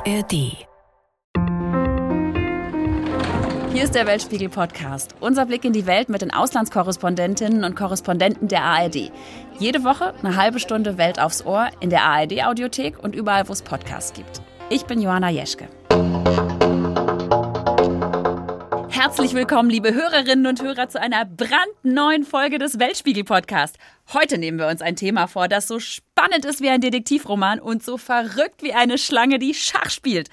ARD. Hier ist der Weltspiegel Podcast. Unser Blick in die Welt mit den Auslandskorrespondentinnen und Korrespondenten der ARD. Jede Woche eine halbe Stunde Welt aufs Ohr in der ARD Audiothek und überall, wo es Podcasts gibt. Ich bin Johanna Jeschke. Herzlich willkommen, liebe Hörerinnen und Hörer, zu einer brandneuen Folge des Weltspiegel Podcast. Heute nehmen wir uns ein Thema vor, das so spannend ist wie ein Detektivroman und so verrückt wie eine Schlange, die Schach spielt.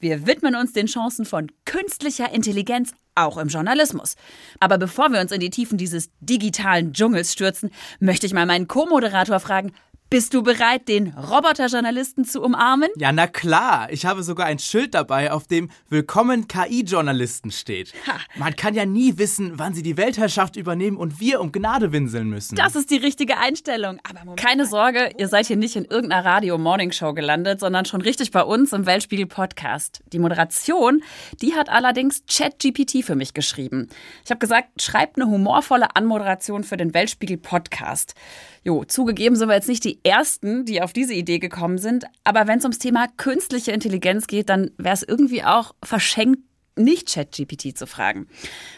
Wir widmen uns den Chancen von künstlicher Intelligenz auch im Journalismus. Aber bevor wir uns in die Tiefen dieses digitalen Dschungels stürzen, möchte ich mal meinen Co-Moderator fragen, bist du bereit, den Roboterjournalisten zu umarmen? Ja, na klar. Ich habe sogar ein Schild dabei, auf dem Willkommen KI-Journalisten steht. Ha. Man kann ja nie wissen, wann sie die Weltherrschaft übernehmen und wir um Gnade winseln müssen. Das ist die richtige Einstellung. Aber Moment. keine Sorge, ihr seid hier nicht in irgendeiner Radio-Morning-Show gelandet, sondern schon richtig bei uns im Weltspiegel-Podcast. Die Moderation, die hat allerdings ChatGPT für mich geschrieben. Ich habe gesagt, schreibt eine humorvolle Anmoderation für den Weltspiegel-Podcast. Jo, zugegeben sind wir jetzt nicht die Ersten, die auf diese Idee gekommen sind, aber wenn es ums Thema künstliche Intelligenz geht, dann wäre es irgendwie auch verschenkt, nicht ChatGPT zu fragen.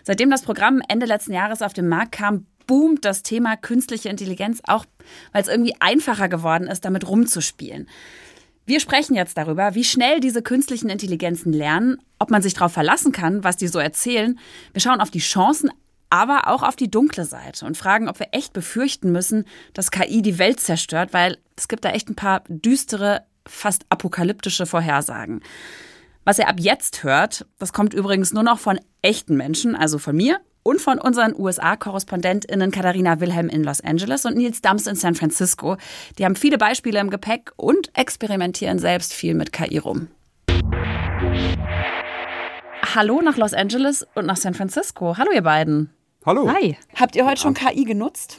Seitdem das Programm Ende letzten Jahres auf den Markt kam, boomt das Thema künstliche Intelligenz auch, weil es irgendwie einfacher geworden ist, damit rumzuspielen. Wir sprechen jetzt darüber, wie schnell diese künstlichen Intelligenzen lernen, ob man sich darauf verlassen kann, was die so erzählen. Wir schauen auf die Chancen, aber auch auf die dunkle Seite und fragen, ob wir echt befürchten müssen, dass KI die Welt zerstört, weil es gibt da echt ein paar düstere, fast apokalyptische Vorhersagen. Was ihr ab jetzt hört, das kommt übrigens nur noch von echten Menschen, also von mir und von unseren USA-KorrespondentInnen Katharina Wilhelm in Los Angeles und Nils Dams in San Francisco. Die haben viele Beispiele im Gepäck und experimentieren selbst viel mit KI rum. Hallo nach Los Angeles und nach San Francisco. Hallo ihr beiden. Hallo. Hi. Habt ihr heute schon KI genutzt?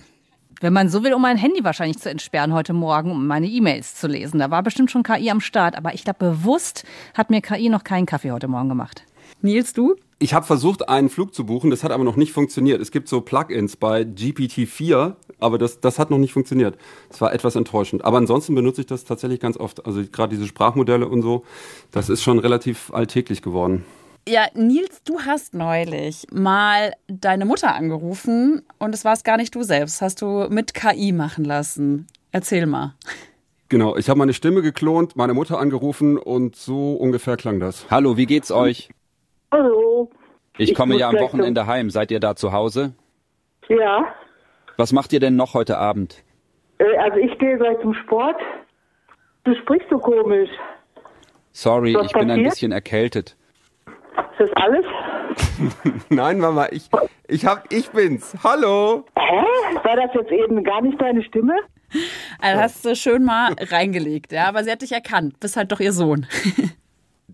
Wenn man so will, um mein Handy wahrscheinlich zu entsperren heute Morgen, um meine E-Mails zu lesen. Da war bestimmt schon KI am Start. Aber ich glaube, bewusst hat mir KI noch keinen Kaffee heute Morgen gemacht. Nils, du? Ich habe versucht, einen Flug zu buchen, das hat aber noch nicht funktioniert. Es gibt so Plugins bei GPT-4, aber das, das hat noch nicht funktioniert. Das war etwas enttäuschend. Aber ansonsten benutze ich das tatsächlich ganz oft. Also gerade diese Sprachmodelle und so, das ist schon relativ alltäglich geworden. Ja, Nils, du hast neulich mal deine Mutter angerufen und es war es gar nicht du selbst. Hast du mit KI machen lassen. Erzähl mal. Genau, ich habe meine Stimme geklont, meine Mutter angerufen und so ungefähr klang das. Hallo, wie geht's euch? Hallo. Ich komme ich ja am Wochenende heim. Seid ihr da zu Hause? Ja. Was macht ihr denn noch heute Abend? Äh, also ich gehe gleich zum Sport. Du sprichst so komisch. Sorry, Was ich bin ein bisschen erkältet. Ist das alles? Nein, Mama, ich, ich, hab, ich bin's. Hallo. Hä? War das jetzt eben gar nicht deine Stimme? Also hast du schön mal reingelegt, ja, aber sie hat dich erkannt. Bist halt doch ihr Sohn.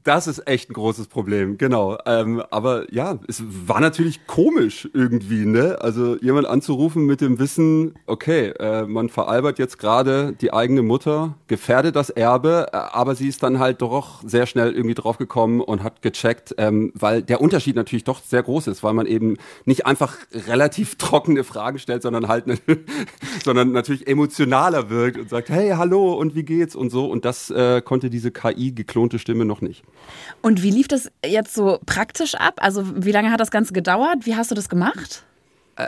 Das ist echt ein großes Problem, genau. Ähm, aber ja, es war natürlich komisch irgendwie, ne? Also jemand anzurufen mit dem Wissen, okay, äh, man veralbert jetzt gerade die eigene Mutter, gefährdet das Erbe, äh, aber sie ist dann halt doch sehr schnell irgendwie draufgekommen und hat gecheckt, ähm, weil der Unterschied natürlich doch sehr groß ist, weil man eben nicht einfach relativ trockene Fragen stellt, sondern halt, ne, sondern natürlich emotionaler wirkt und sagt, hey, hallo und wie geht's und so. Und das äh, konnte diese KI geklonte Stimme noch nicht. Und wie lief das jetzt so praktisch ab? Also wie lange hat das Ganze gedauert? Wie hast du das gemacht?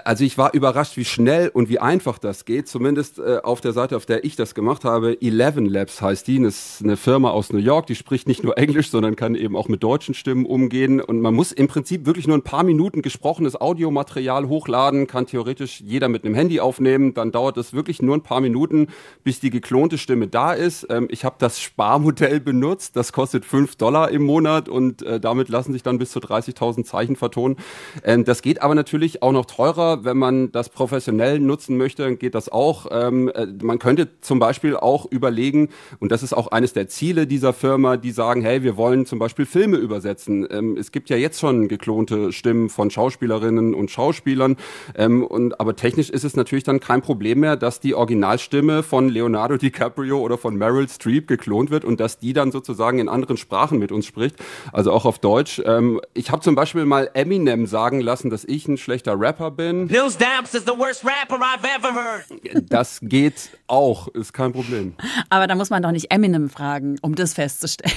Also ich war überrascht, wie schnell und wie einfach das geht. Zumindest äh, auf der Seite, auf der ich das gemacht habe. Eleven Labs heißt die. Das ist eine Firma aus New York, die spricht nicht nur Englisch, sondern kann eben auch mit deutschen Stimmen umgehen. Und man muss im Prinzip wirklich nur ein paar Minuten gesprochenes Audiomaterial hochladen, kann theoretisch jeder mit einem Handy aufnehmen. Dann dauert es wirklich nur ein paar Minuten, bis die geklonte Stimme da ist. Ähm, ich habe das Sparmodell benutzt. Das kostet fünf Dollar im Monat und äh, damit lassen sich dann bis zu 30.000 Zeichen vertonen. Ähm, das geht aber natürlich auch noch teurer einfacher. Wenn man das professionell nutzen möchte, dann geht das auch. Ähm, äh, man könnte zum Beispiel auch überlegen, und das ist auch eines der Ziele dieser Firma, die sagen, hey, wir wollen zum Beispiel Filme übersetzen. Ähm, es gibt ja jetzt schon geklonte Stimmen von Schauspielerinnen und Schauspielern. Ähm, und, aber technisch ist es natürlich dann kein Problem mehr, dass die Originalstimme von Leonardo DiCaprio oder von Meryl Streep geklont wird und dass die dann sozusagen in anderen Sprachen mit uns spricht, also auch auf Deutsch. Ähm, ich habe zum Beispiel mal Eminem sagen lassen, dass ich ein schlechter Rapper bin bin. Bill Stamps is the worst rapper I've ever heard. Das geht auch, ist kein Problem. Aber da muss man doch nicht Eminem fragen, um das festzustellen.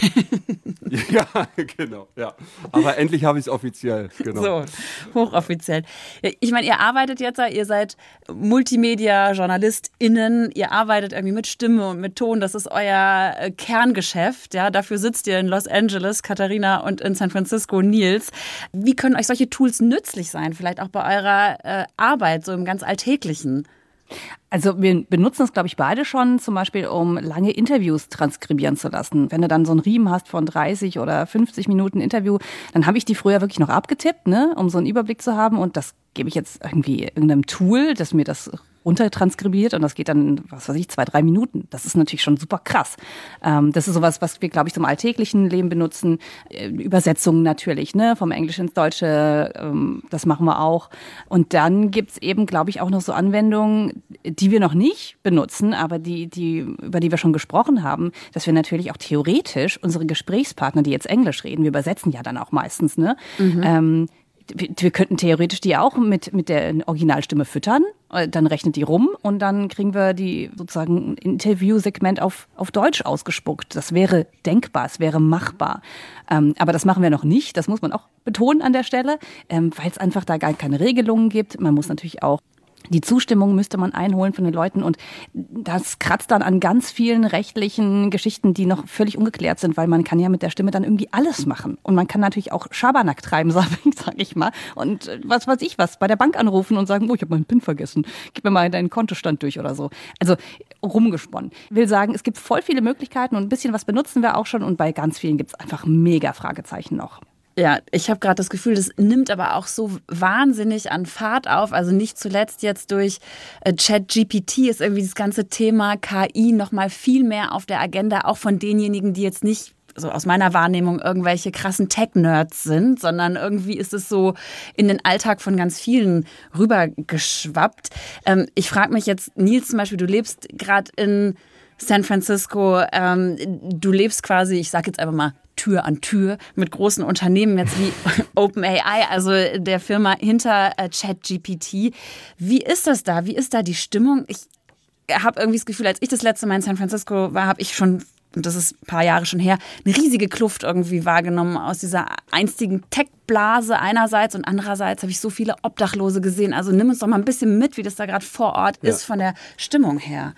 Ja, genau, ja. Aber endlich habe ich es offiziell, genau. So, hochoffiziell. Ich meine, ihr arbeitet jetzt, ihr seid Multimedia-JournalistInnen, ihr arbeitet irgendwie mit Stimme und mit Ton, das ist euer äh, Kerngeschäft, ja. Dafür sitzt ihr in Los Angeles, Katharina, und in San Francisco, Nils. Wie können euch solche Tools nützlich sein, vielleicht auch bei eurer äh, Arbeit, so im ganz Alltäglichen? Also wir benutzen es, glaube ich, beide schon, zum Beispiel, um lange Interviews transkribieren zu lassen. Wenn du dann so einen Riemen hast von 30 oder 50 Minuten Interview, dann habe ich die früher wirklich noch abgetippt, ne, um so einen Überblick zu haben. Und das gebe ich jetzt irgendwie irgendeinem Tool, das mir das runtertranskribiert und das geht dann, was weiß ich, zwei, drei Minuten. Das ist natürlich schon super krass. Ähm, das ist sowas, was wir, glaube ich, zum alltäglichen Leben benutzen. Äh, Übersetzungen natürlich, ne, vom Englisch ins Deutsche, ähm, das machen wir auch. Und dann gibt's eben, glaube ich, auch noch so Anwendungen, die wir noch nicht benutzen, aber die, die, über die wir schon gesprochen haben, dass wir natürlich auch theoretisch unsere Gesprächspartner, die jetzt Englisch reden, wir übersetzen ja dann auch meistens, ne, mhm. ähm, wir könnten theoretisch die auch mit, mit der Originalstimme füttern, äh, dann rechnet die rum und dann kriegen wir die sozusagen Interviewsegment auf, auf Deutsch ausgespuckt. Das wäre denkbar, es wäre machbar. Ähm, aber das machen wir noch nicht, das muss man auch betonen an der Stelle, ähm, weil es einfach da gar keine Regelungen gibt. Man muss natürlich auch die Zustimmung müsste man einholen von den Leuten und das kratzt dann an ganz vielen rechtlichen Geschichten, die noch völlig ungeklärt sind, weil man kann ja mit der Stimme dann irgendwie alles machen und man kann natürlich auch Schabernack treiben, sag ich mal und äh, was weiß ich was, bei der Bank anrufen und sagen, oh, ich habe meinen PIN vergessen, gib mir mal deinen Kontostand durch oder so. Also rumgesponnen. Ich will sagen, es gibt voll viele Möglichkeiten und ein bisschen was benutzen wir auch schon und bei ganz vielen gibt es einfach mega Fragezeichen noch. Ja, ich habe gerade das Gefühl, das nimmt aber auch so wahnsinnig an Fahrt auf. Also nicht zuletzt jetzt durch äh, ChatGPT ist irgendwie das ganze Thema KI noch mal viel mehr auf der Agenda, auch von denjenigen, die jetzt nicht so aus meiner Wahrnehmung irgendwelche krassen Tech-Nerds sind, sondern irgendwie ist es so in den Alltag von ganz vielen rübergeschwappt. Ähm, ich frage mich jetzt, Nils zum Beispiel, du lebst gerade in San Francisco, ähm, du lebst quasi, ich sage jetzt einfach mal, Tür an Tür mit großen Unternehmen jetzt wie OpenAI, also der Firma hinter äh, ChatGPT. Wie ist das da? Wie ist da die Stimmung? Ich habe irgendwie das Gefühl, als ich das letzte Mal in San Francisco war, habe ich schon und das ist ein paar Jahre schon her, eine riesige Kluft irgendwie wahrgenommen aus dieser einstigen Tech-Blase einerseits und andererseits habe ich so viele Obdachlose gesehen. Also nimm uns doch mal ein bisschen mit, wie das da gerade vor Ort ja. ist von der Stimmung her.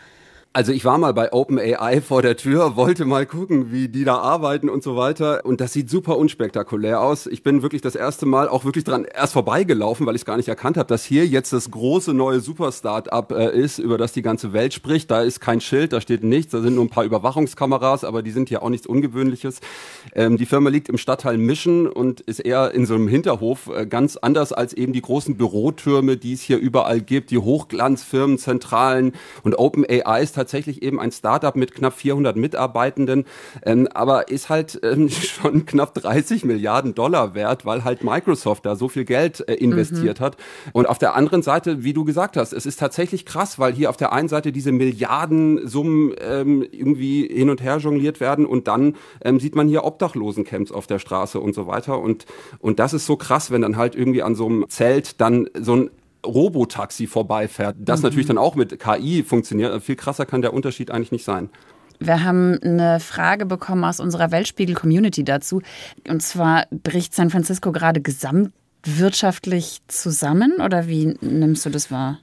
Also ich war mal bei OpenAI vor der Tür, wollte mal gucken, wie die da arbeiten und so weiter. Und das sieht super unspektakulär aus. Ich bin wirklich das erste Mal auch wirklich dran erst vorbeigelaufen, weil ich es gar nicht erkannt habe, dass hier jetzt das große neue Super-Startup äh, ist, über das die ganze Welt spricht. Da ist kein Schild, da steht nichts, da sind nur ein paar Überwachungskameras, aber die sind ja auch nichts Ungewöhnliches. Ähm, die Firma liegt im Stadtteil Mission und ist eher in so einem Hinterhof, äh, ganz anders als eben die großen Bürotürme, die es hier überall gibt, die Hochglanzfirmen, Zentralen und OpenAI ist tatsächlich eben ein Startup mit knapp 400 Mitarbeitenden, ähm, aber ist halt ähm, schon knapp 30 Milliarden Dollar wert, weil halt Microsoft da so viel Geld äh, investiert mhm. hat. Und auf der anderen Seite, wie du gesagt hast, es ist tatsächlich krass, weil hier auf der einen Seite diese Milliardensummen ähm, irgendwie hin und her jongliert werden und dann ähm, sieht man hier Obdachlosencamps auf der Straße und so weiter. Und, und das ist so krass, wenn dann halt irgendwie an so einem Zelt dann so ein Robotaxi vorbeifährt. Das mhm. natürlich dann auch mit KI funktioniert. Viel krasser kann der Unterschied eigentlich nicht sein. Wir haben eine Frage bekommen aus unserer Weltspiegel-Community dazu. Und zwar bricht San Francisco gerade gesamtwirtschaftlich zusammen oder wie nimmst du das wahr?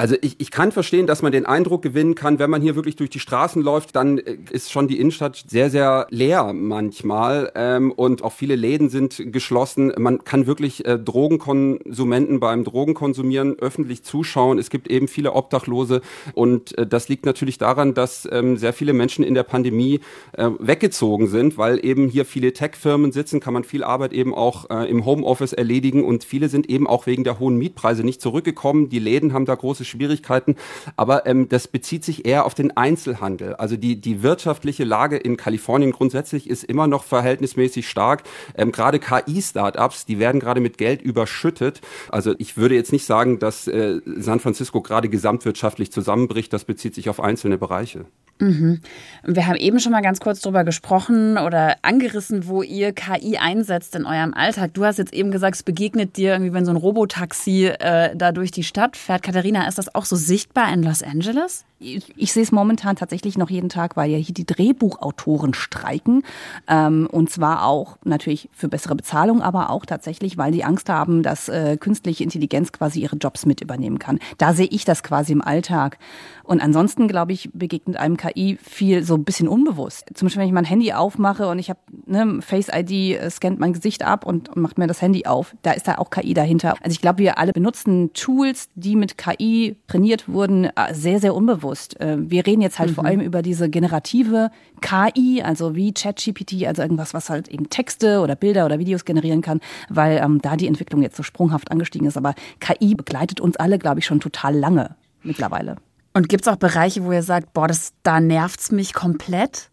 Also ich, ich kann verstehen, dass man den Eindruck gewinnen kann, wenn man hier wirklich durch die Straßen läuft, dann äh, ist schon die Innenstadt sehr, sehr leer manchmal ähm, und auch viele Läden sind geschlossen. Man kann wirklich äh, Drogenkonsumenten beim Drogenkonsumieren öffentlich zuschauen. Es gibt eben viele Obdachlose und äh, das liegt natürlich daran, dass ähm, sehr viele Menschen in der Pandemie äh, weggezogen sind, weil eben hier viele Tech-Firmen sitzen, kann man viel Arbeit eben auch äh, im Homeoffice erledigen und viele sind eben auch wegen der hohen Mietpreise nicht zurückgekommen. Die Läden haben da große Schwierigkeiten, aber ähm, das bezieht sich eher auf den Einzelhandel. Also die, die wirtschaftliche Lage in Kalifornien grundsätzlich ist immer noch verhältnismäßig stark. Ähm, gerade KI-Startups, die werden gerade mit Geld überschüttet. Also ich würde jetzt nicht sagen, dass äh, San Francisco gerade gesamtwirtschaftlich zusammenbricht. Das bezieht sich auf einzelne Bereiche. Mhm. Wir haben eben schon mal ganz kurz drüber gesprochen oder angerissen, wo ihr KI einsetzt in eurem Alltag. Du hast jetzt eben gesagt, es begegnet dir irgendwie, wenn so ein Robotaxi äh, da durch die Stadt fährt. Katharina, ist das auch so sichtbar in Los Angeles? Ich, ich sehe es momentan tatsächlich noch jeden Tag, weil ja hier die Drehbuchautoren streiken. Ähm, und zwar auch natürlich für bessere Bezahlung, aber auch tatsächlich, weil die Angst haben, dass äh, künstliche Intelligenz quasi ihre Jobs mit übernehmen kann. Da sehe ich das quasi im Alltag. Und ansonsten, glaube ich, begegnet einem KI viel so ein bisschen unbewusst. Zum Beispiel, wenn ich mein Handy aufmache und ich habe ne, Face ID, äh, scannt mein Gesicht ab und, und macht mir das Handy auf, da ist da auch KI dahinter. Also ich glaube, wir alle benutzen Tools, die mit KI trainiert wurden, äh, sehr, sehr unbewusst. Äh, wir reden jetzt halt mhm. vor allem über diese generative KI, also wie ChatGPT, also irgendwas, was halt eben Texte oder Bilder oder Videos generieren kann, weil ähm, da die Entwicklung jetzt so sprunghaft angestiegen ist. Aber KI begleitet uns alle, glaube ich, schon total lange mittlerweile. Und gibt es auch Bereiche, wo ihr sagt, boah, das, da nervt's mich komplett?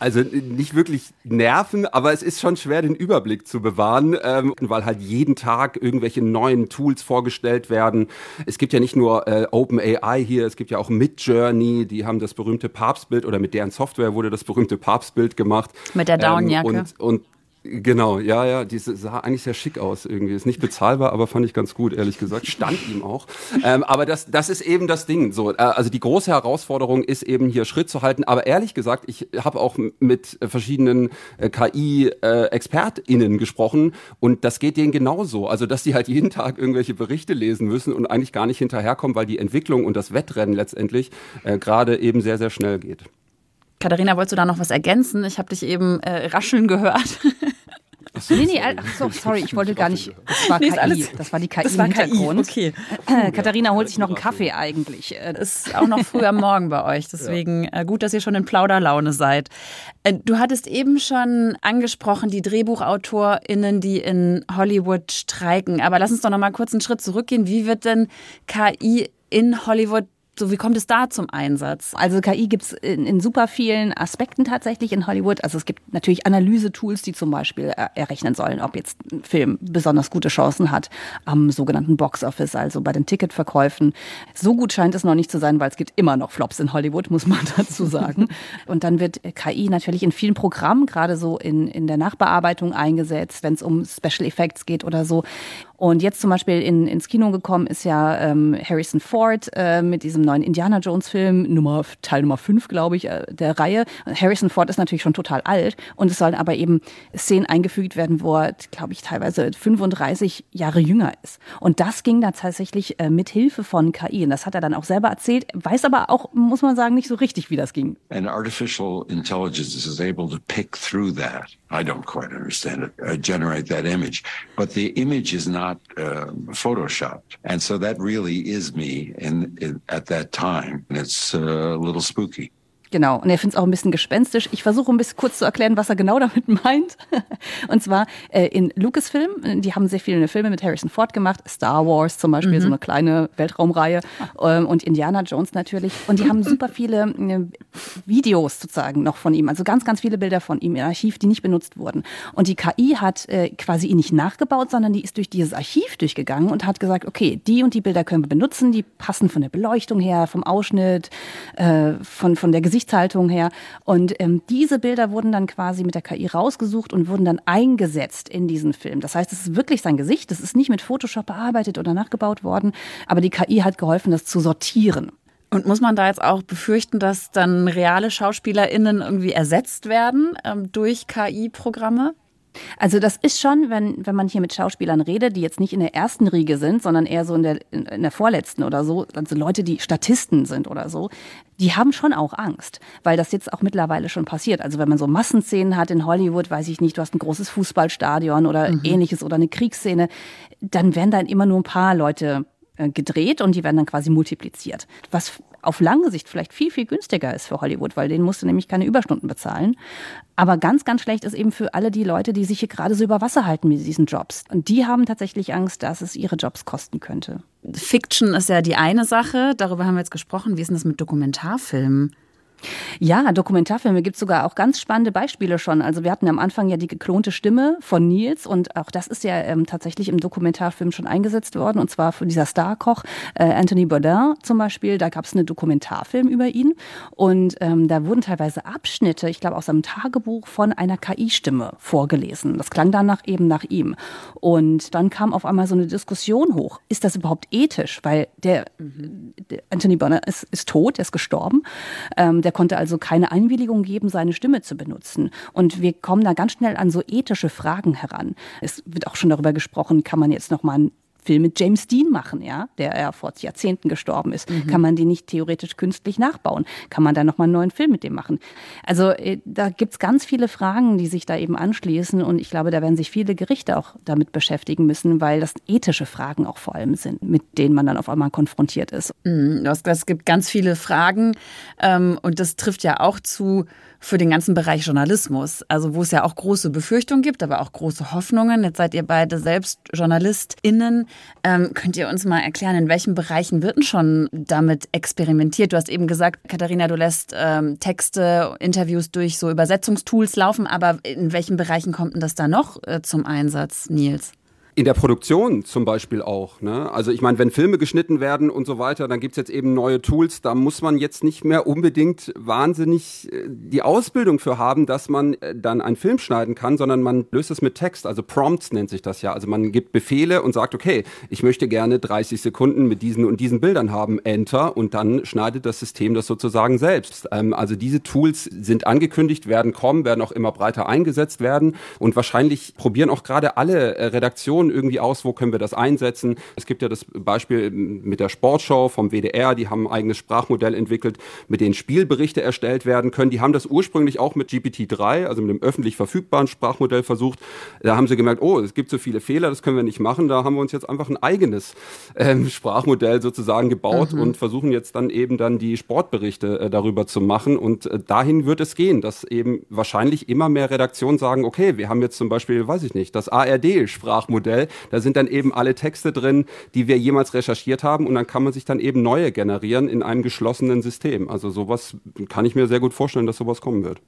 Also nicht wirklich nerven, aber es ist schon schwer, den Überblick zu bewahren, ähm, weil halt jeden Tag irgendwelche neuen Tools vorgestellt werden. Es gibt ja nicht nur äh, OpenAI hier, es gibt ja auch Midjourney, die haben das berühmte Papstbild oder mit deren Software wurde das berühmte Papstbild gemacht. Mit der Downjacke. Ähm, und, und Genau, ja, ja, die sah eigentlich sehr schick aus irgendwie. Ist nicht bezahlbar, aber fand ich ganz gut, ehrlich gesagt. Stand ihm auch. Ähm, aber das, das ist eben das Ding. So, äh, also die große Herausforderung ist eben hier Schritt zu halten. Aber ehrlich gesagt, ich habe auch mit verschiedenen äh, KI-ExpertInnen äh, gesprochen und das geht denen genauso. Also, dass die halt jeden Tag irgendwelche Berichte lesen müssen und eigentlich gar nicht hinterherkommen, weil die Entwicklung und das Wettrennen letztendlich äh, gerade eben sehr, sehr schnell geht. Katharina, wolltest du da noch was ergänzen? Ich habe dich eben äh, rascheln gehört. So, nee, nee, ach so, sorry, ich wollte gar nicht. Das war nee, KI. Alles, das war die KI das war im Hintergrund. KI, okay. Äh, Katharina holt sich noch einen Kaffee eigentlich. Äh, ist auch noch früh am Morgen bei euch. Deswegen äh, gut, dass ihr schon in Plauderlaune seid. Äh, du hattest eben schon angesprochen, die DrehbuchautorInnen, die in Hollywood streiken. Aber lass uns doch noch mal kurz einen Schritt zurückgehen. Wie wird denn KI in Hollywood so, wie kommt es da zum Einsatz? Also KI gibt es in, in, super vielen Aspekten tatsächlich in Hollywood. Also es gibt natürlich Analyse-Tools, die zum Beispiel errechnen sollen, ob jetzt ein Film besonders gute Chancen hat am sogenannten Box Office, also bei den Ticketverkäufen. So gut scheint es noch nicht zu sein, weil es gibt immer noch Flops in Hollywood, muss man dazu sagen. Und dann wird KI natürlich in vielen Programmen, gerade so in, in der Nachbearbeitung eingesetzt, wenn es um Special Effects geht oder so. Und jetzt zum Beispiel in, ins Kino gekommen ist ja ähm, Harrison Ford äh, mit diesem neuen Indiana Jones Film, Nummer, Teil Nummer 5, glaube ich, äh, der Reihe. Harrison Ford ist natürlich schon total alt und es sollen aber eben Szenen eingefügt werden, wo er, glaube ich, teilweise 35 Jahre jünger ist. Und das ging da tatsächlich äh, mit Hilfe von KI. Und das hat er dann auch selber erzählt, weiß aber auch, muss man sagen, nicht so richtig, wie das ging. And artificial intelligence is able to pick through that. I don't quite understand it, uh, generate that image. But the image is not uh, photoshopped. And so that really is me in, in, at that time. And it's uh, a little spooky. Genau, und er findet es auch ein bisschen gespenstisch. Ich versuche ein bisschen kurz zu erklären, was er genau damit meint. und zwar äh, in Lucasfilm, die haben sehr viele Filme mit Harrison Ford gemacht, Star Wars zum Beispiel, mhm. so eine kleine Weltraumreihe ähm, und Indiana Jones natürlich. Und die haben super viele äh, Videos sozusagen noch von ihm, also ganz, ganz viele Bilder von ihm im Archiv, die nicht benutzt wurden. Und die KI hat äh, quasi ihn nicht nachgebaut, sondern die ist durch dieses Archiv durchgegangen und hat gesagt, okay, die und die Bilder können wir benutzen, die passen von der Beleuchtung her, vom Ausschnitt, äh, von, von der Gesicht Gesichtshaltung her. Und ähm, diese Bilder wurden dann quasi mit der KI rausgesucht und wurden dann eingesetzt in diesen Film. Das heißt, es ist wirklich sein Gesicht. Das ist nicht mit Photoshop bearbeitet oder nachgebaut worden. Aber die KI hat geholfen, das zu sortieren. Und muss man da jetzt auch befürchten, dass dann reale SchauspielerInnen irgendwie ersetzt werden ähm, durch KI-Programme? Also das ist schon, wenn, wenn man hier mit Schauspielern redet, die jetzt nicht in der ersten Riege sind, sondern eher so in der, in, in der vorletzten oder so, also Leute, die Statisten sind oder so, die haben schon auch Angst, weil das jetzt auch mittlerweile schon passiert. Also wenn man so Massenszenen hat in Hollywood, weiß ich nicht, du hast ein großes Fußballstadion oder mhm. ähnliches oder eine Kriegsszene, dann werden dann immer nur ein paar Leute äh, gedreht und die werden dann quasi multipliziert. Was auf lange Sicht vielleicht viel, viel günstiger ist für Hollywood, weil denen musst du nämlich keine Überstunden bezahlen. Aber ganz, ganz schlecht ist eben für alle die Leute, die sich hier gerade so über Wasser halten mit diesen Jobs. Und die haben tatsächlich Angst, dass es ihre Jobs kosten könnte. Fiction ist ja die eine Sache, darüber haben wir jetzt gesprochen. Wie ist denn das mit Dokumentarfilmen? Ja, Dokumentarfilme gibt es sogar auch ganz spannende Beispiele schon. Also wir hatten am Anfang ja die geklonte Stimme von Nils und auch das ist ja ähm, tatsächlich im Dokumentarfilm schon eingesetzt worden und zwar von dieser Starkoch äh, Anthony Bourdain zum Beispiel. Da gab es einen Dokumentarfilm über ihn und ähm, da wurden teilweise Abschnitte, ich glaube aus einem Tagebuch von einer KI-Stimme vorgelesen. Das klang danach eben nach ihm. Und dann kam auf einmal so eine Diskussion hoch. Ist das überhaupt ethisch? Weil der, mhm. der Anthony Bourdain ist, ist tot, er ist gestorben. Ähm, der konnte also keine Einwilligung geben, seine Stimme zu benutzen. Und wir kommen da ganz schnell an so ethische Fragen heran. Es wird auch schon darüber gesprochen, kann man jetzt noch mal ein Film mit James Dean machen, ja, der ja vor Jahrzehnten gestorben ist. Mhm. Kann man den nicht theoretisch künstlich nachbauen? Kann man da nochmal einen neuen Film mit dem machen? Also äh, da gibt's ganz viele Fragen, die sich da eben anschließen und ich glaube, da werden sich viele Gerichte auch damit beschäftigen müssen, weil das ethische Fragen auch vor allem sind, mit denen man dann auf einmal konfrontiert ist. Mhm, es gibt ganz viele Fragen ähm, und das trifft ja auch zu für den ganzen Bereich Journalismus. Also wo es ja auch große Befürchtungen gibt, aber auch große Hoffnungen. Jetzt seid ihr beide selbst JournalistInnen. Ähm, könnt ihr uns mal erklären, in welchen Bereichen wird denn schon damit experimentiert? Du hast eben gesagt, Katharina, du lässt ähm, Texte, Interviews durch so Übersetzungstools laufen, aber in welchen Bereichen kommt denn das da noch äh, zum Einsatz, Nils? In der Produktion zum Beispiel auch. Ne? Also ich meine, wenn Filme geschnitten werden und so weiter, dann gibt's jetzt eben neue Tools. Da muss man jetzt nicht mehr unbedingt wahnsinnig äh, die Ausbildung für haben, dass man äh, dann einen Film schneiden kann, sondern man löst es mit Text. Also Prompts nennt sich das ja. Also man gibt Befehle und sagt, okay, ich möchte gerne 30 Sekunden mit diesen und diesen Bildern haben, Enter, und dann schneidet das System das sozusagen selbst. Ähm, also diese Tools sind angekündigt, werden kommen, werden auch immer breiter eingesetzt werden und wahrscheinlich probieren auch gerade alle äh, Redaktionen Informationen irgendwie aus, wo können wir das einsetzen. Es gibt ja das Beispiel mit der Sportschau vom WDR, die haben ein eigenes Sprachmodell entwickelt, mit denen Spielberichte erstellt werden können. Die haben das ursprünglich auch mit GPT-3, also mit dem öffentlich verfügbaren Sprachmodell versucht. Da haben sie gemerkt, oh, es gibt so viele Fehler, das können wir nicht machen. Da haben wir uns jetzt einfach ein eigenes ähm, Sprachmodell sozusagen gebaut mhm. und versuchen jetzt dann eben dann die Sportberichte äh, darüber zu machen. Und äh, dahin wird es gehen, dass eben wahrscheinlich immer mehr Redaktionen sagen, okay, wir haben jetzt zum Beispiel, weiß ich nicht, das ARD-Sprachmodell Modell. Da sind dann eben alle Texte drin, die wir jemals recherchiert haben und dann kann man sich dann eben neue generieren in einem geschlossenen System. Also sowas kann ich mir sehr gut vorstellen, dass sowas kommen wird.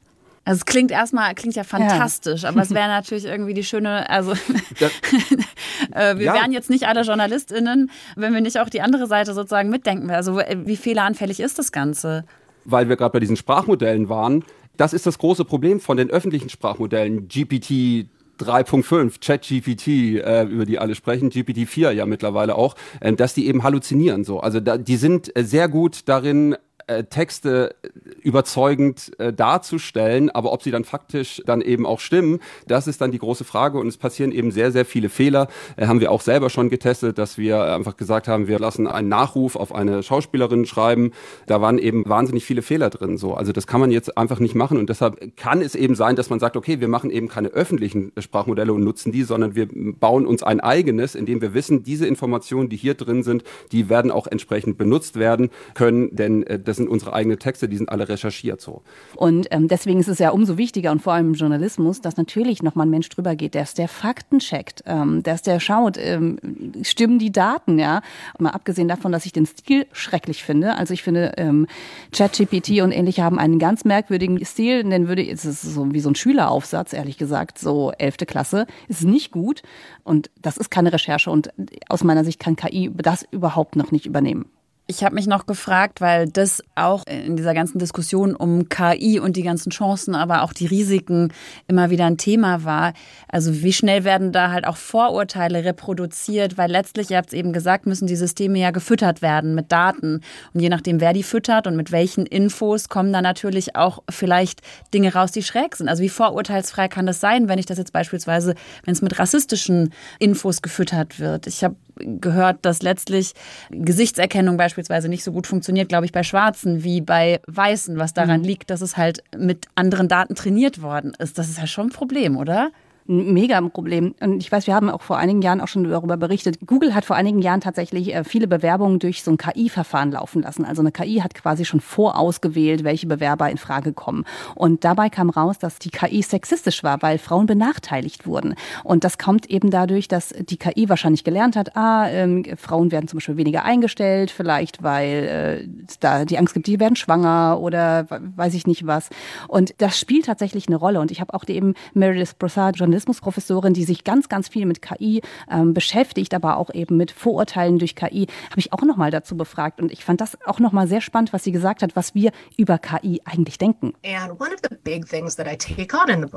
Also es klingt erstmal, klingt ja fantastisch, ja. aber es wäre natürlich irgendwie die schöne, also äh, wir ja. wären jetzt nicht alle JournalistInnen, wenn wir nicht auch die andere Seite sozusagen mitdenken. Also wie fehleranfällig ist das Ganze? Weil wir gerade bei diesen Sprachmodellen waren, das ist das große Problem von den öffentlichen Sprachmodellen, GPT 3.5, ChatGPT, äh, über die alle sprechen, GPT-4 ja mittlerweile auch, äh, dass die eben halluzinieren so. Also da, die sind äh, sehr gut darin, äh, Texte überzeugend äh, darzustellen, aber ob sie dann faktisch dann eben auch stimmen, das ist dann die große Frage und es passieren eben sehr, sehr viele Fehler. Äh, haben wir auch selber schon getestet, dass wir einfach gesagt haben, wir lassen einen Nachruf auf eine Schauspielerin schreiben. Da waren eben wahnsinnig viele Fehler drin. So, also das kann man jetzt einfach nicht machen und deshalb kann es eben sein, dass man sagt, okay, wir machen eben keine öffentlichen Sprachmodelle und nutzen die, sondern wir bauen uns ein eigenes, indem wir wissen, diese Informationen, die hier drin sind, die werden auch entsprechend benutzt werden können, denn äh, das sind unsere eigenen Texte, die sind alle recherchiert so. Und ähm, deswegen ist es ja umso wichtiger und vor allem im Journalismus, dass natürlich nochmal ein Mensch drüber geht, der ist der Fakten checkt, ähm, der ist der schaut, ähm, stimmen die Daten, ja. Mal abgesehen davon, dass ich den Stil schrecklich finde. Also ich finde, ähm, ChatGPT und ähnliche haben einen ganz merkwürdigen Stil, den würde, es ist so wie so ein Schüleraufsatz, ehrlich gesagt, so elfte Klasse, ist nicht gut. Und das ist keine Recherche und aus meiner Sicht kann KI das überhaupt noch nicht übernehmen. Ich habe mich noch gefragt, weil das auch in dieser ganzen Diskussion um KI und die ganzen Chancen, aber auch die Risiken immer wieder ein Thema war. Also wie schnell werden da halt auch Vorurteile reproduziert, weil letztlich, ihr habt es eben gesagt, müssen die Systeme ja gefüttert werden mit Daten. Und je nachdem, wer die füttert und mit welchen Infos, kommen da natürlich auch vielleicht Dinge raus, die schräg sind. Also wie vorurteilsfrei kann das sein, wenn ich das jetzt beispielsweise, wenn es mit rassistischen Infos gefüttert wird? Ich habe gehört, dass letztlich Gesichtserkennung beispielsweise nicht so gut funktioniert, glaube ich, bei Schwarzen wie bei Weißen, was daran mhm. liegt, dass es halt mit anderen Daten trainiert worden ist. Das ist ja schon ein Problem, oder? Ein mega Problem. Und ich weiß, wir haben auch vor einigen Jahren auch schon darüber berichtet. Google hat vor einigen Jahren tatsächlich äh, viele Bewerbungen durch so ein KI-Verfahren laufen lassen. Also eine KI hat quasi schon vorausgewählt, welche Bewerber in Frage kommen. Und dabei kam raus, dass die KI sexistisch war, weil Frauen benachteiligt wurden. Und das kommt eben dadurch, dass die KI wahrscheinlich gelernt hat, ah, ähm, Frauen werden zum Beispiel weniger eingestellt, vielleicht weil äh, da die Angst gibt, die werden schwanger oder weiß ich nicht was. Und das spielt tatsächlich eine Rolle. Und ich habe auch eben Meredith Broussard, Journalismusprofessorin, die sich ganz, ganz viel mit KI ähm, beschäftigt, aber auch eben mit Vorurteilen durch KI, habe ich auch nochmal dazu befragt. Und ich fand das auch nochmal sehr spannend, was sie gesagt hat, was wir über KI eigentlich denken.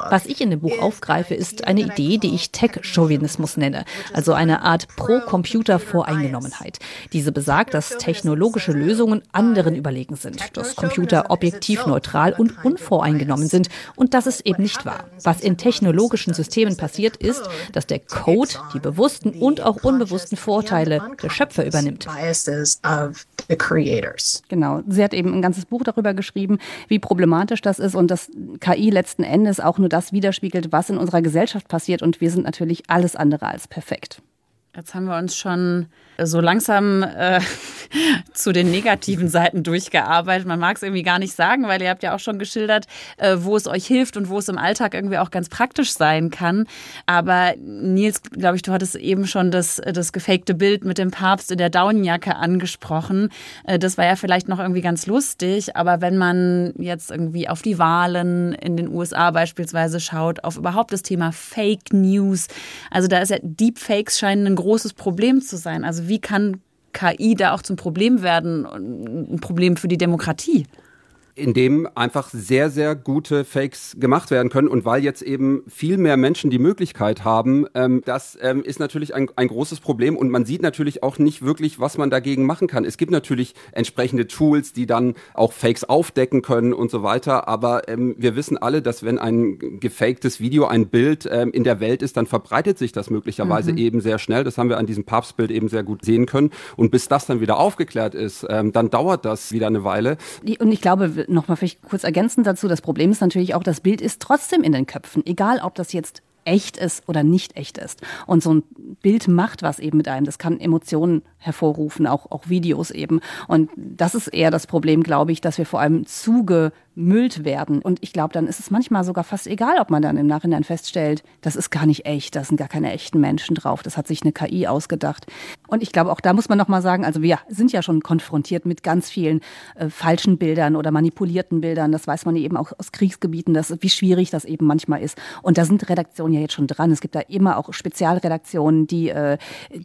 Was ich in dem Buch aufgreife, ist eine Idee, die ich Tech-Chauvinismus nenne, also eine Art Pro-Computer-Voreingenommenheit. Diese besagt, dass technologische Lösungen anderen überlegen sind, dass Computer objektiv neutral und unvoreingenommen sind und das ist eben nicht wahr. Was in technologischen Systemen passiert, ist, dass der Code die bewussten und auch unbewussten Vorteile der Schöpfer übernimmt. Genau. Sie hat eben ein ganzes Buch darüber geschrieben, wie problematisch das ist und dass KI letzten Endes auch nur das widerspiegelt, was in unserer Gesellschaft passiert und wir sind natürlich alles andere als perfekt. Jetzt haben wir uns schon so langsam äh, zu den negativen Seiten durchgearbeitet. Man mag es irgendwie gar nicht sagen, weil ihr habt ja auch schon geschildert, äh, wo es euch hilft und wo es im Alltag irgendwie auch ganz praktisch sein kann. Aber Nils, glaube ich, du hattest eben schon das, das gefakte Bild mit dem Papst in der Daunenjacke angesprochen. Äh, das war ja vielleicht noch irgendwie ganz lustig, aber wenn man jetzt irgendwie auf die Wahlen in den USA beispielsweise schaut, auf überhaupt das Thema Fake News, also da ist ja Deepfakes scheinen ein großes Problem zu sein. Also wie kann KI da auch zum Problem werden, ein Problem für die Demokratie? In dem einfach sehr, sehr gute Fakes gemacht werden können. Und weil jetzt eben viel mehr Menschen die Möglichkeit haben, ähm, das ähm, ist natürlich ein, ein großes Problem. Und man sieht natürlich auch nicht wirklich, was man dagegen machen kann. Es gibt natürlich entsprechende Tools, die dann auch Fakes aufdecken können und so weiter. Aber ähm, wir wissen alle, dass wenn ein gefaktes Video, ein Bild ähm, in der Welt ist, dann verbreitet sich das möglicherweise mhm. eben sehr schnell. Das haben wir an diesem Papstbild eben sehr gut sehen können. Und bis das dann wieder aufgeklärt ist, ähm, dann dauert das wieder eine Weile. Und ich glaube, nochmal vielleicht kurz ergänzend dazu, das Problem ist natürlich auch, das Bild ist trotzdem in den Köpfen, egal ob das jetzt echt ist oder nicht echt ist. Und so ein Bild macht was eben mit einem. Das kann Emotionen hervorrufen, auch, auch Videos eben. Und das ist eher das Problem, glaube ich, dass wir vor allem zuge gemüllt werden. Und ich glaube, dann ist es manchmal sogar fast egal, ob man dann im Nachhinein feststellt, das ist gar nicht echt, da sind gar keine echten Menschen drauf, das hat sich eine KI ausgedacht. Und ich glaube, auch da muss man nochmal sagen, also wir sind ja schon konfrontiert mit ganz vielen äh, falschen Bildern oder manipulierten Bildern. Das weiß man eben auch aus Kriegsgebieten, dass, wie schwierig das eben manchmal ist. Und da sind Redaktionen ja jetzt schon dran. Es gibt da immer auch Spezialredaktionen, die, äh,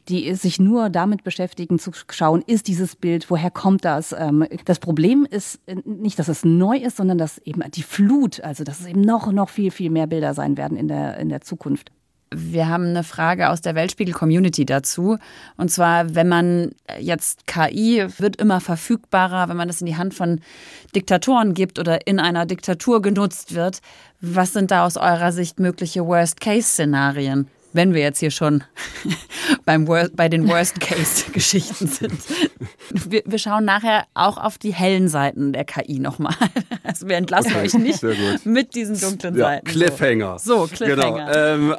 die sich nur damit beschäftigen, zu schauen, ist dieses Bild, woher kommt das? Ähm, das Problem ist äh, nicht, dass es neu ist, sondern dass eben die Flut, also dass es eben noch, noch viel, viel mehr Bilder sein werden in der, in der Zukunft. Wir haben eine Frage aus der Weltspiegel-Community dazu. Und zwar, wenn man jetzt KI wird immer verfügbarer, wenn man das in die Hand von Diktatoren gibt oder in einer Diktatur genutzt wird. Was sind da aus eurer Sicht mögliche Worst-Case-Szenarien? Wenn wir jetzt hier schon beim Worst, bei den Worst-Case-Geschichten sind. Wir, wir, schauen nachher auch auf die hellen Seiten der KI nochmal. Also wir entlassen okay, euch nicht mit diesen dunklen ja, Seiten. Cliffhanger. So, so Cliffhanger. Genau. Ähm,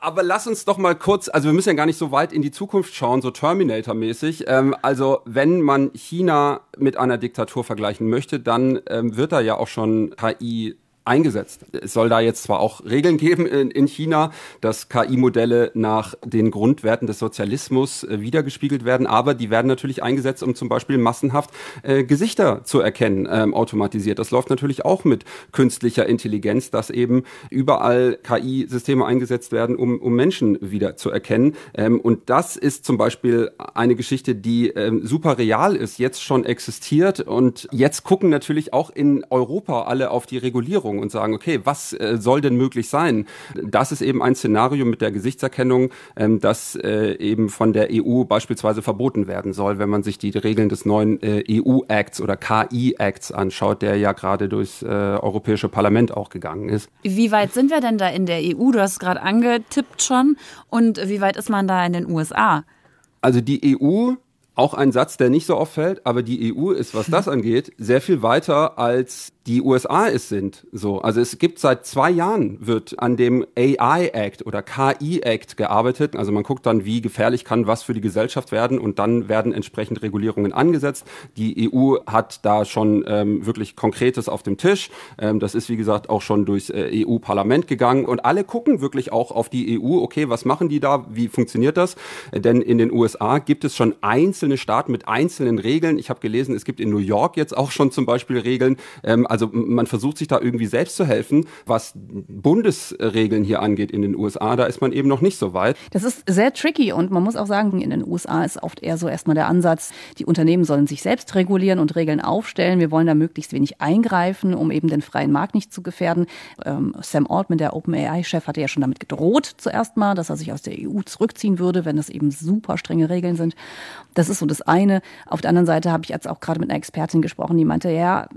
aber lass uns doch mal kurz, also wir müssen ja gar nicht so weit in die Zukunft schauen, so Terminator-mäßig. Ähm, also wenn man China mit einer Diktatur vergleichen möchte, dann ähm, wird da ja auch schon KI eingesetzt. Es soll da jetzt zwar auch Regeln geben in, in China, dass KI-Modelle nach den Grundwerten des Sozialismus äh, wiedergespiegelt werden, aber die werden natürlich eingesetzt, um zum Beispiel massenhaft äh, Gesichter zu erkennen, ähm, automatisiert. Das läuft natürlich auch mit künstlicher Intelligenz, dass eben überall KI-Systeme eingesetzt werden, um, um Menschen wieder zu erkennen. Ähm, und das ist zum Beispiel eine Geschichte, die ähm, super real ist, jetzt schon existiert und jetzt gucken natürlich auch in Europa alle auf die Regulierung Und sagen, okay, was äh, soll denn möglich sein? Das ist eben ein Szenario mit der Gesichtserkennung, ähm, das äh, eben von der EU beispielsweise verboten werden soll, wenn man sich die Regeln des neuen äh, EU-Acts oder KI-Acts anschaut, der ja gerade durchs äh, Europäische Parlament auch gegangen ist. Wie weit sind wir denn da in der EU? Du hast gerade angetippt schon. Und wie weit ist man da in den USA? Also die EU auch ein Satz, der nicht so oft fällt, aber die EU ist, was das angeht, sehr viel weiter als die USA es sind. So, also es gibt seit zwei Jahren wird an dem AI Act oder KI Act gearbeitet. Also man guckt dann, wie gefährlich kann was für die Gesellschaft werden und dann werden entsprechend Regulierungen angesetzt. Die EU hat da schon ähm, wirklich Konkretes auf dem Tisch. Ähm, das ist wie gesagt auch schon durchs äh, EU-Parlament gegangen und alle gucken wirklich auch auf die EU. Okay, was machen die da? Wie funktioniert das? Denn in den USA gibt es schon einzelne Staaten mit einzelnen Regeln. Ich habe gelesen, es gibt in New York jetzt auch schon zum Beispiel Regeln. Ähm, also man versucht sich da irgendwie selbst zu helfen. Was Bundesregeln hier angeht in den USA, da ist man eben noch nicht so weit. Das ist sehr tricky und man muss auch sagen, in den USA ist oft eher so erstmal der Ansatz, die Unternehmen sollen sich selbst regulieren und Regeln aufstellen. Wir wollen da möglichst wenig eingreifen, um eben den freien Markt nicht zu gefährden. Ähm, Sam Altman, der OpenAI-Chef, hatte ja schon damit gedroht zuerst mal, dass er sich aus der EU zurückziehen würde, wenn das eben super strenge Regeln sind. Das ist so das eine. Auf der anderen Seite habe ich jetzt auch gerade mit einer Expertin gesprochen, die meinte, ja,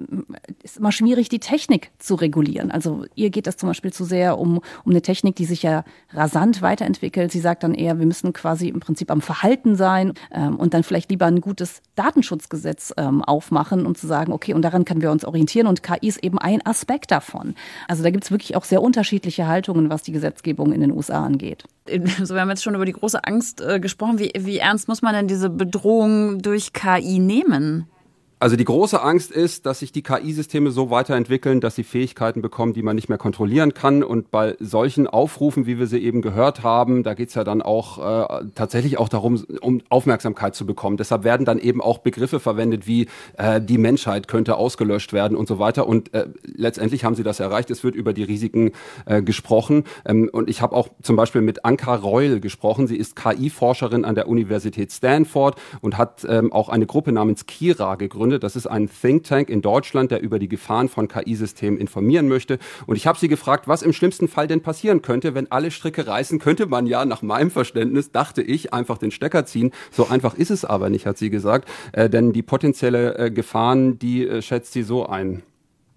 ist immer schwierig, die Technik zu regulieren. Also ihr geht das zum Beispiel zu sehr um, um eine Technik, die sich ja rasant weiterentwickelt. Sie sagt dann eher, wir müssen quasi im Prinzip am Verhalten sein ähm, und dann vielleicht lieber ein gutes Datenschutzgesetz ähm, aufmachen und zu sagen, okay, und daran können wir uns orientieren und KI ist eben ein Aspekt davon. Also da gibt es wirklich auch sehr unterschiedliche Haltungen, was die Gesetzgebung in den USA angeht. Also wir haben jetzt schon über die große Angst äh, gesprochen. Wie, wie ernst muss man denn diese Bedrohung durch KI nehmen? Also die große Angst ist, dass sich die KI-Systeme so weiterentwickeln, dass sie Fähigkeiten bekommen, die man nicht mehr kontrollieren kann. Und bei solchen Aufrufen, wie wir sie eben gehört haben, da geht es ja dann auch äh, tatsächlich auch darum, um Aufmerksamkeit zu bekommen. Deshalb werden dann eben auch Begriffe verwendet wie äh, die Menschheit könnte ausgelöscht werden und so weiter. Und äh, letztendlich haben sie das erreicht. Es wird über die Risiken äh, gesprochen. Ähm, und ich habe auch zum Beispiel mit Anka Reul gesprochen. Sie ist KI-Forscherin an der Universität Stanford und hat ähm, auch eine Gruppe namens Kira gegründet gegründet. Das ist ein Think Tank in Deutschland, der über die Gefahren von KI-Systemen informieren möchte. Und ich habe sie gefragt, was im schlimmsten Fall denn passieren könnte, wenn alle Stricke reißen, könnte man ja nach meinem Verständnis, dachte ich, einfach den Stecker ziehen. So einfach ist es aber nicht, hat sie gesagt. Äh, denn die potenzielle äh, Gefahren, die äh, schätzt sie so ein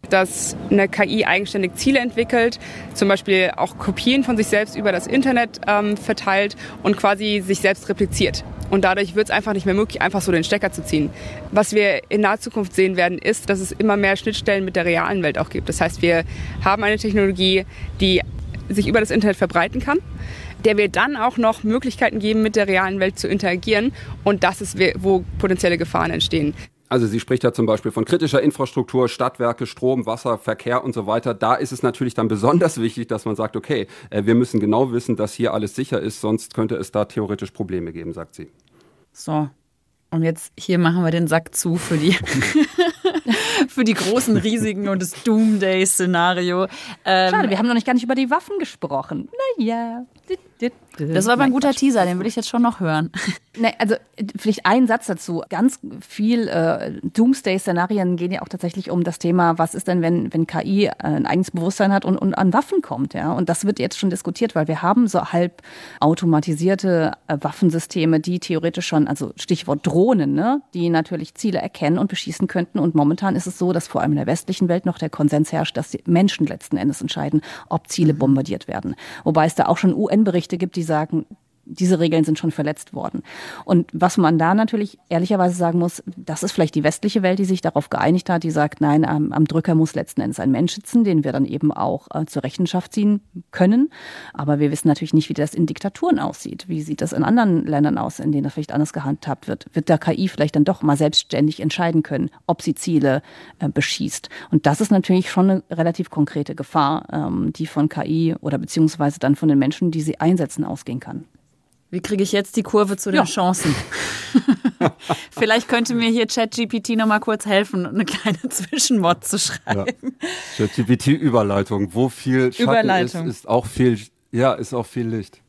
dass eine KI eigenständig Ziele entwickelt, zum Beispiel auch Kopien von sich selbst über das Internet ähm, verteilt und quasi sich selbst repliziert. Und dadurch wird es einfach nicht mehr möglich, einfach so den Stecker zu ziehen. Was wir in naher Zukunft sehen werden, ist, dass es immer mehr Schnittstellen mit der realen Welt auch gibt. Das heißt, wir haben eine Technologie, die sich über das Internet verbreiten kann, der wir dann auch noch Möglichkeiten geben, mit der realen Welt zu interagieren. Und das ist, wo potenzielle Gefahren entstehen. Also sie spricht ja zum Beispiel von kritischer Infrastruktur, Stadtwerke, Strom, Wasser, Verkehr und so weiter. Da ist es natürlich dann besonders wichtig, dass man sagt, okay, äh, wir müssen genau wissen, dass hier alles sicher ist, sonst könnte es da theoretisch Probleme geben, sagt sie. So, und jetzt hier machen wir den Sack zu für die, für die großen Risiken und das Doomday-Szenario. Ähm, Schade, wir haben noch nicht gar nicht über die Waffen gesprochen. Naja. Das war aber ein guter Teaser, den will ich jetzt schon noch hören. Nee, also vielleicht ein Satz dazu. Ganz viel äh, Doomsday-Szenarien gehen ja auch tatsächlich um das Thema, was ist denn, wenn, wenn KI äh, ein eigenes Bewusstsein hat und, und an Waffen kommt. Ja? Und das wird jetzt schon diskutiert, weil wir haben so halb automatisierte äh, Waffensysteme, die theoretisch schon, also Stichwort Drohnen, ne? die natürlich Ziele erkennen und beschießen könnten. Und momentan ist es so, dass vor allem in der westlichen Welt noch der Konsens herrscht, dass die Menschen letzten Endes entscheiden, ob Ziele mhm. bombardiert werden. Wobei es da auch schon UN-Berichte gibt, die sagen, diese Regeln sind schon verletzt worden. Und was man da natürlich ehrlicherweise sagen muss, das ist vielleicht die westliche Welt, die sich darauf geeinigt hat, die sagt, nein, am, am Drücker muss letzten Endes ein Mensch sitzen, den wir dann eben auch äh, zur Rechenschaft ziehen können. Aber wir wissen natürlich nicht, wie das in Diktaturen aussieht. Wie sieht das in anderen Ländern aus, in denen das vielleicht anders gehandhabt wird? Wird der KI vielleicht dann doch mal selbstständig entscheiden können, ob sie Ziele äh, beschießt? Und das ist natürlich schon eine relativ konkrete Gefahr, ähm, die von KI oder beziehungsweise dann von den Menschen, die sie einsetzen, ausgehen kann. Wie kriege ich jetzt die Kurve zu den ja. Chancen? Vielleicht könnte mir hier ChatGPT noch mal kurz helfen, eine kleine Zwischenmod zu schreiben. Ja. ChatGPT-Überleitung. Wo viel Schatten Überleitung. ist, ist auch viel, ja, ist auch viel Licht.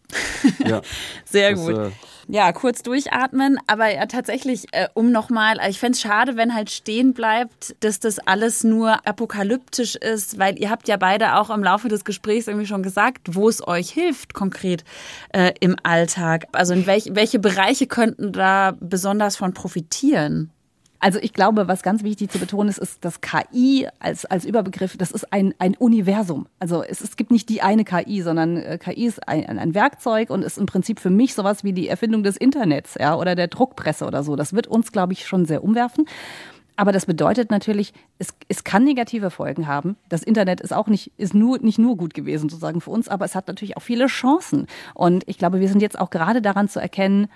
Ja. Sehr das, gut. Äh, ja, kurz durchatmen, aber ja tatsächlich, äh, um nochmal, ich fände es schade, wenn halt stehen bleibt, dass das alles nur apokalyptisch ist, weil ihr habt ja beide auch im Laufe des Gesprächs irgendwie schon gesagt, wo es euch hilft konkret äh, im Alltag. Also in welch, welche Bereiche könnten da besonders von profitieren? Also ich glaube, was ganz wichtig zu betonen ist, ist, dass KI als, als Überbegriff, das ist ein, ein Universum. Also es, es gibt nicht die eine KI, sondern äh, KI ist ein, ein Werkzeug und ist im Prinzip für mich sowas wie die Erfindung des Internets ja, oder der Druckpresse oder so. Das wird uns, glaube ich, schon sehr umwerfen. Aber das bedeutet natürlich, es, es kann negative Folgen haben. Das Internet ist auch nicht, ist nur, nicht nur gut gewesen sozusagen für uns, aber es hat natürlich auch viele Chancen. Und ich glaube, wir sind jetzt auch gerade daran zu erkennen,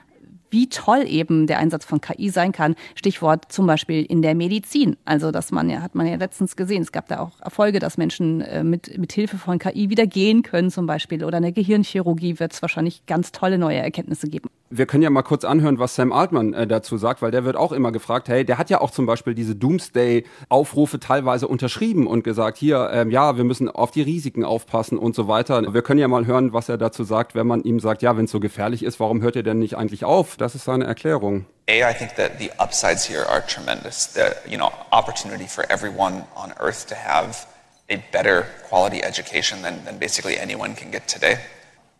wie toll eben der Einsatz von KI sein kann. Stichwort zum Beispiel in der Medizin. Also das man ja, hat man ja letztens gesehen. Es gab da auch Erfolge, dass Menschen äh, mit, mit Hilfe von KI wieder gehen können zum Beispiel. Oder in der Gehirnchirurgie wird es wahrscheinlich ganz tolle neue Erkenntnisse geben. Wir können ja mal kurz anhören, was Sam Altman äh, dazu sagt, weil der wird auch immer gefragt, hey, der hat ja auch zum Beispiel diese Doomsday-Aufrufe teilweise unterschrieben und gesagt, hier, ähm, ja, wir müssen auf die Risiken aufpassen und so weiter. Wir können ja mal hören, was er dazu sagt, wenn man ihm sagt, ja, wenn es so gefährlich ist, warum hört ihr denn nicht eigentlich auf? Das ist seine Erklärung. A, I think that the upsides here are tremendous. The you know opportunity for everyone on Earth to have a better quality education than, than basically anyone can get today.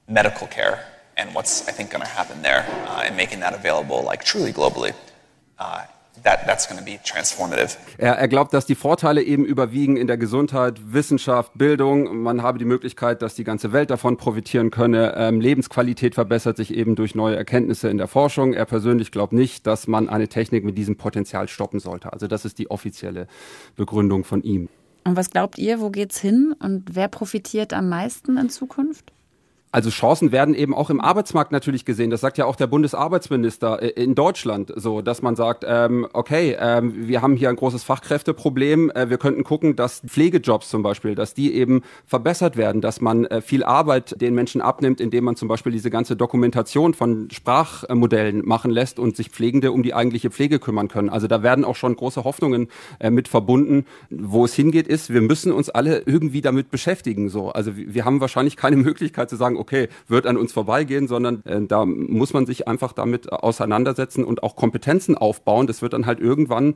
Medical care and what's I think going to happen there uh, and making that available like truly globally. Uh, that, that's going to be transformative. Er, er glaubt, dass die Vorteile eben überwiegen in der Gesundheit, Wissenschaft, Bildung. Man habe die Möglichkeit, dass die ganze Welt davon profitieren könne. Ähm, Lebensqualität verbessert sich eben durch neue Erkenntnisse in der Forschung. Er persönlich glaubt nicht, dass man eine Technik mit diesem Potenzial stoppen sollte. Also das ist die offizielle Begründung von ihm. Und was glaubt ihr, wo geht's hin und wer profitiert am meisten in Zukunft? Also Chancen werden eben auch im Arbeitsmarkt natürlich gesehen. Das sagt ja auch der Bundesarbeitsminister äh, in Deutschland so, dass man sagt, ähm, okay, ähm, wir haben hier ein großes Fachkräfteproblem. Äh, wir könnten gucken, dass Pflegejobs zum Beispiel, dass die eben verbessert werden, dass man äh, viel Arbeit den Menschen abnimmt, indem man zum Beispiel diese ganze Dokumentation von Sprachmodellen machen lässt und sich Pflegende um die eigentliche Pflege kümmern können. Also da werden auch schon große Hoffnungen äh, mit verbunden. Wo es hingeht, ist, wir müssen uns alle irgendwie damit beschäftigen. So, also wir haben wahrscheinlich keine Möglichkeit zu sagen, okay, wird an uns vorbeigehen, sondern äh, da muss man sich einfach damit auseinandersetzen und auch Kompetenzen aufbauen. Das wird dann halt irgendwann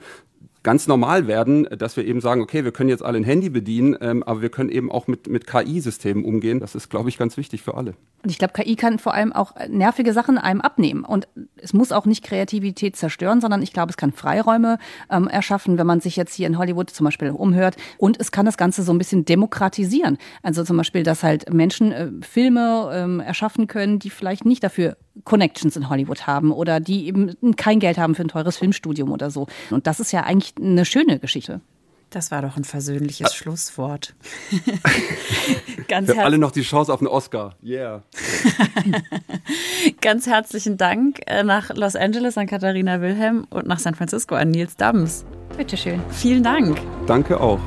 ganz normal werden, dass wir eben sagen, okay, wir können jetzt alle ein Handy bedienen, ähm, aber wir können eben auch mit, mit KI-Systemen umgehen. Das ist, glaube ich, ganz wichtig für alle. Und ich glaube, KI kann vor allem auch nervige Sachen einem abnehmen. Und es muss auch nicht Kreativität zerstören, sondern ich glaube, es kann Freiräume ähm, erschaffen, wenn man sich jetzt hier in Hollywood zum Beispiel umhört. Und es kann das Ganze so ein bisschen demokratisieren. Also zum Beispiel, dass halt Menschen äh, Filme ähm, erschaffen können, die vielleicht nicht dafür Connections in Hollywood haben oder die eben kein Geld haben für ein teures Filmstudium oder so. Und das ist ja eigentlich eine schöne Geschichte. Das war doch ein versöhnliches ah. Schlusswort. Ganz Wir haben alle noch die Chance auf einen Oscar. Yeah. Ganz herzlichen Dank äh, nach Los Angeles an Katharina Wilhelm und nach San Francisco an Nils Dams. Bitteschön. Vielen Dank. Danke auch.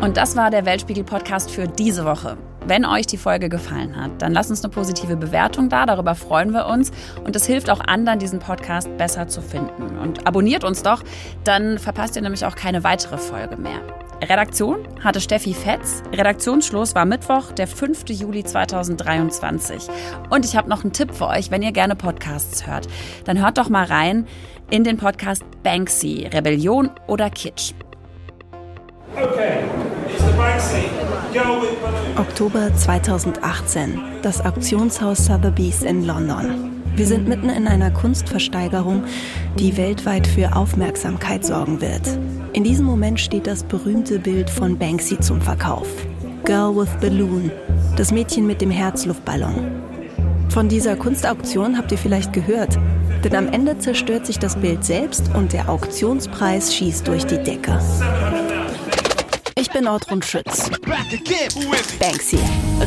Und das war der Weltspiegel-Podcast für diese Woche. Wenn euch die Folge gefallen hat, dann lasst uns eine positive Bewertung da, darüber freuen wir uns und es hilft auch anderen, diesen Podcast besser zu finden. Und abonniert uns doch, dann verpasst ihr nämlich auch keine weitere Folge mehr. Redaktion hatte Steffi Fetz. Redaktionsschluss war Mittwoch, der 5. Juli 2023. Und ich habe noch einen Tipp für euch, wenn ihr gerne Podcasts hört. Dann hört doch mal rein in den Podcast Banksy, Rebellion oder Kitsch. Okay, it's the Banksy. Oktober 2018, das Auktionshaus Sotheby's in London. Wir sind mitten in einer Kunstversteigerung, die weltweit für Aufmerksamkeit sorgen wird. In diesem Moment steht das berühmte Bild von Banksy zum Verkauf. Girl with Balloon, das Mädchen mit dem Herzluftballon. Von dieser Kunstauktion habt ihr vielleicht gehört, denn am Ende zerstört sich das Bild selbst und der Auktionspreis schießt durch die Decke. Ich bin Ortrun Schütz. Banksy.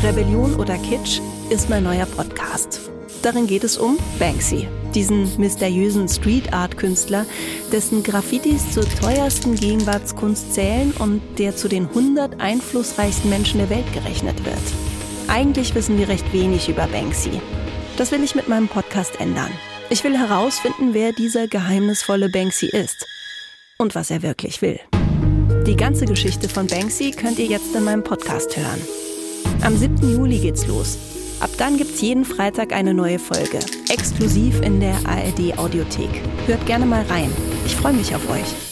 Rebellion oder Kitsch ist mein neuer Podcast. Darin geht es um Banksy, diesen mysteriösen Street Art Künstler, dessen Graffitis zur teuersten Gegenwartskunst zählen und der zu den 100 einflussreichsten Menschen der Welt gerechnet wird. Eigentlich wissen wir recht wenig über Banksy. Das will ich mit meinem Podcast ändern. Ich will herausfinden, wer dieser geheimnisvolle Banksy ist und was er wirklich will. Die ganze Geschichte von Banksy könnt ihr jetzt in meinem Podcast hören. Am 7. Juli geht's los. Ab dann gibt's jeden Freitag eine neue Folge, exklusiv in der ARD Audiothek. Hört gerne mal rein. Ich freue mich auf euch.